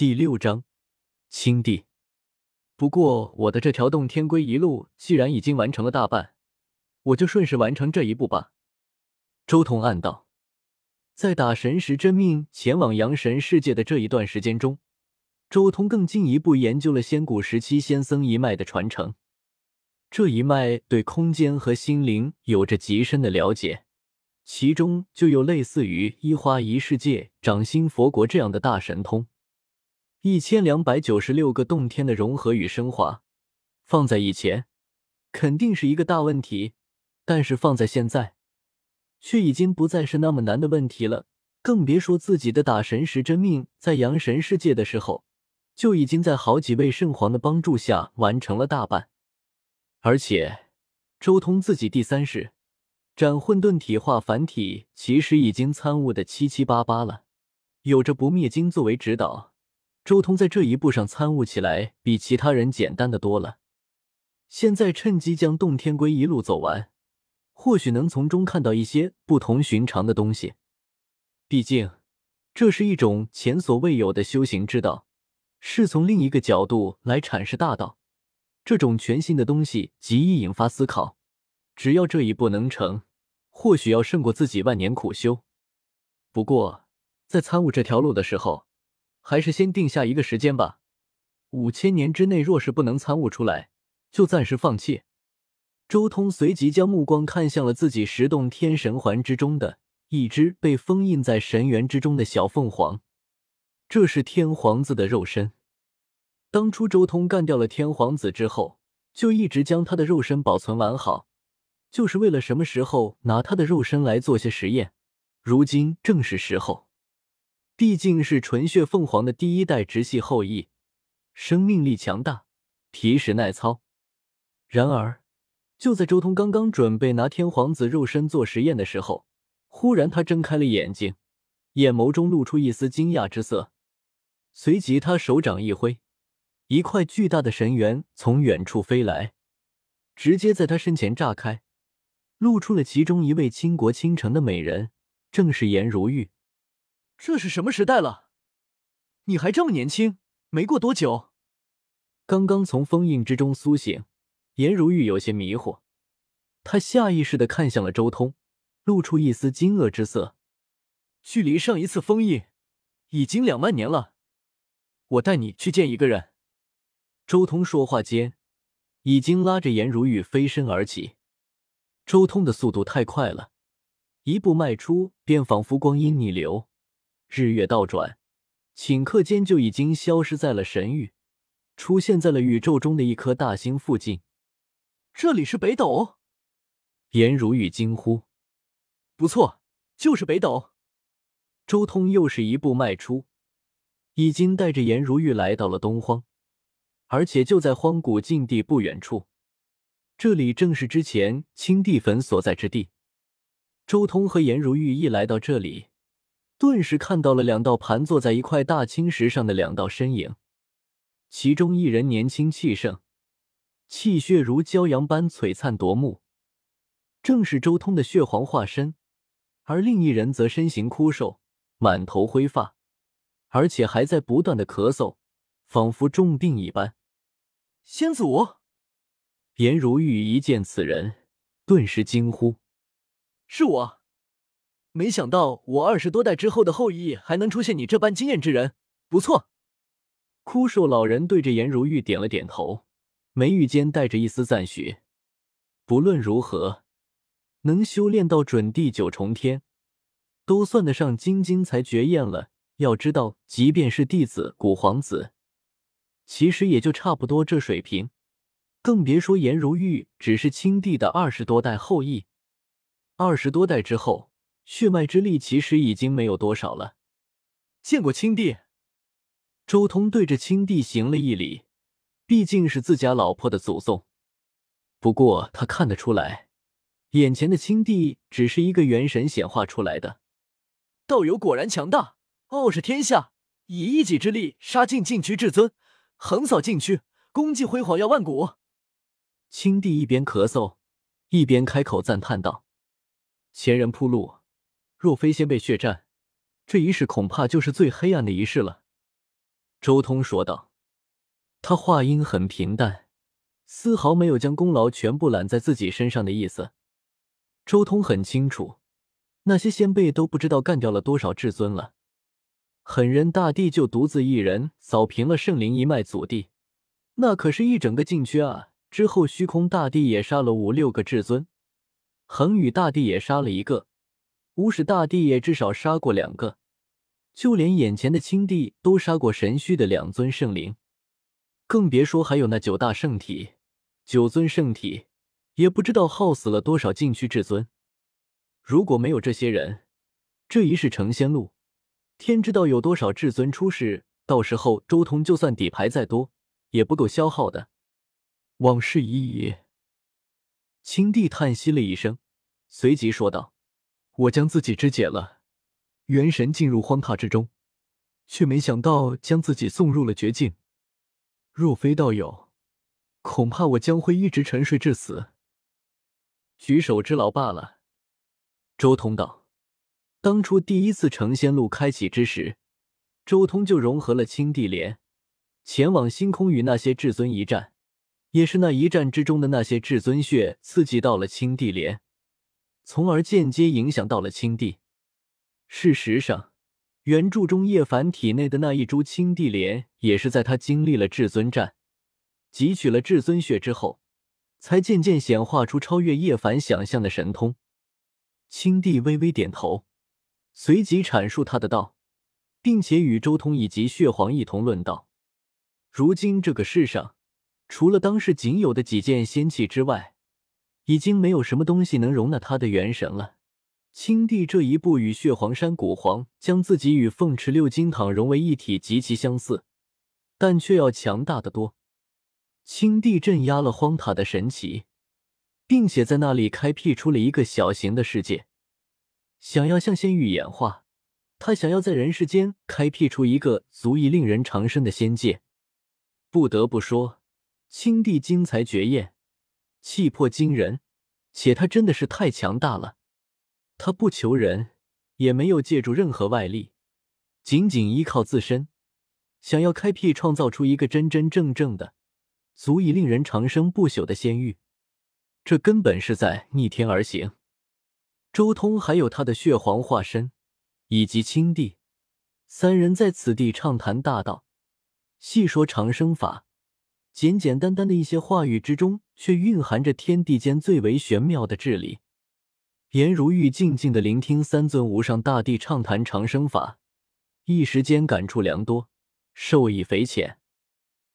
第六章，青帝。不过我的这条洞天归一路既然已经完成了大半，我就顺势完成这一步吧。周通暗道，在打神石真命前往阳神世界的这一段时间中，周通更进一步研究了仙古时期仙僧一脉的传承。这一脉对空间和心灵有着极深的了解，其中就有类似于一花一世界、掌心佛国这样的大神通。一千两百九十六个洞天的融合与升华，放在以前肯定是一个大问题，但是放在现在，却已经不再是那么难的问题了。更别说自己的打神石真命在阳神世界的时候，就已经在好几位圣皇的帮助下完成了大半。而且，周通自己第三式斩混沌体化凡体，其实已经参悟的七七八八了，有着不灭经作为指导。周通在这一步上参悟起来比其他人简单的多了。现在趁机将洞天归一路走完，或许能从中看到一些不同寻常的东西。毕竟，这是一种前所未有的修行之道，是从另一个角度来阐释大道。这种全新的东西极易引发思考。只要这一步能成，或许要胜过自己万年苦修。不过，在参悟这条路的时候，还是先定下一个时间吧，五千年之内若是不能参悟出来，就暂时放弃。周通随即将目光看向了自己十洞天神环之中的一只被封印在神元之中的小凤凰，这是天皇子的肉身。当初周通干掉了天皇子之后，就一直将他的肉身保存完好，就是为了什么时候拿他的肉身来做些实验。如今正是时候。毕竟是纯血凤凰的第一代直系后裔，生命力强大，皮实耐操。然而，就在周通刚刚准备拿天皇子肉身做实验的时候，忽然他睁开了眼睛，眼眸中露出一丝惊讶之色。随即，他手掌一挥，一块巨大的神元从远处飞来，直接在他身前炸开，露出了其中一位倾国倾城的美人，正是颜如玉。这是什么时代了？你还这么年轻？没过多久，刚刚从封印之中苏醒，颜如玉有些迷惑，他下意识的看向了周通，露出一丝惊愕之色。距离上一次封印已经两万年了，我带你去见一个人。周通说话间，已经拉着颜如玉飞身而起。周通的速度太快了，一步迈出，便仿佛光阴逆流。日月倒转，顷刻间就已经消失在了神域，出现在了宇宙中的一颗大星附近。这里是北斗？颜如玉惊呼：“不错，就是北斗。”周通又是一步迈出，已经带着颜如玉来到了东荒，而且就在荒古禁地不远处。这里正是之前青帝坟所在之地。周通和颜如玉一来到这里。顿时看到了两道盘坐在一块大青石上的两道身影，其中一人年轻气盛，气血如骄阳般璀璨夺目，正是周通的血皇化身；而另一人则身形枯瘦，满头灰发，而且还在不断的咳嗽，仿佛重病一般。先祖，颜如玉一见此人，顿时惊呼：“是我。”没想到我二十多代之后的后裔还能出现你这般惊艳之人，不错。枯瘦老人对着颜如玉点了点头，眉宇间带着一丝赞许。不论如何，能修炼到准地九重天，都算得上金金才绝艳了。要知道，即便是弟子古皇子，其实也就差不多这水平，更别说颜如玉只是青帝的二十多代后裔。二十多代之后。血脉之力其实已经没有多少了。见过青帝，周通对着青帝行了一礼，毕竟是自家老婆的祖宗。不过他看得出来，眼前的青帝只是一个元神显化出来的。道友果然强大，傲视天下，以一己之力杀进禁区至尊，横扫禁区，功绩辉煌耀万古。青帝一边咳嗽，一边开口赞叹道：“前人铺路。”若非先辈血战，这一世恐怕就是最黑暗的一世了。周通说道。他话音很平淡，丝毫没有将功劳全部揽在自己身上的意思。周通很清楚，那些先辈都不知道干掉了多少至尊了。狠人大帝就独自一人扫平了圣灵一脉祖地，那可是一整个禁区啊！之后虚空大帝也杀了五六个至尊，恒宇大帝也杀了一个，无始大帝也至少杀过两个，就连眼前的青帝都杀过神虚的两尊圣灵，更别说还有那九大圣体、九尊圣体，也不知道耗死了多少禁区至尊。如果没有这些人，这一世成仙路。天知道有多少至尊出世，到时候周通就算底牌再多，也不够消耗的。往事已矣。青帝叹息了一声，随即说道：“我将自己肢解了，元神进入荒塔之中，却没想到将自己送入了绝境。若非道友，恐怕我将会一直沉睡至死。举手之劳罢了。”周通道。当初第一次成仙路开启之时，周通就融合了青帝莲，前往星空与那些至尊一战。也是那一战之中的那些至尊血刺激到了青帝莲，从而间接影响到了青帝。事实上，原著中叶凡体内的那一株青帝莲，也是在他经历了至尊战，汲取了至尊血之后，才渐渐显化出超越叶凡想象的神通。青帝微微点头。随即阐述他的道，并且与周通以及血皇一同论道。如今这个世上，除了当世仅有的几件仙器之外，已经没有什么东西能容纳他的元神了。青帝这一步与血皇山古皇将自己与凤池六金堂融为一体极其相似，但却要强大的多。青帝镇压了荒塔的神奇，并且在那里开辟出了一个小型的世界。想要向仙域演化，他想要在人世间开辟出一个足以令人长生的仙界。不得不说，青帝精彩绝艳，气魄惊人，且他真的是太强大了。他不求人，也没有借助任何外力，仅仅依靠自身，想要开辟创造出一个真真正正的、足以令人长生不朽的仙域，这根本是在逆天而行。周通还有他的血皇化身，以及青帝三人在此地畅谈大道，细说长生法。简简单单的一些话语之中，却蕴含着天地间最为玄妙的智理。颜如玉静静的聆听三尊无上大帝畅谈长生法，一时间感触良多，受益匪浅。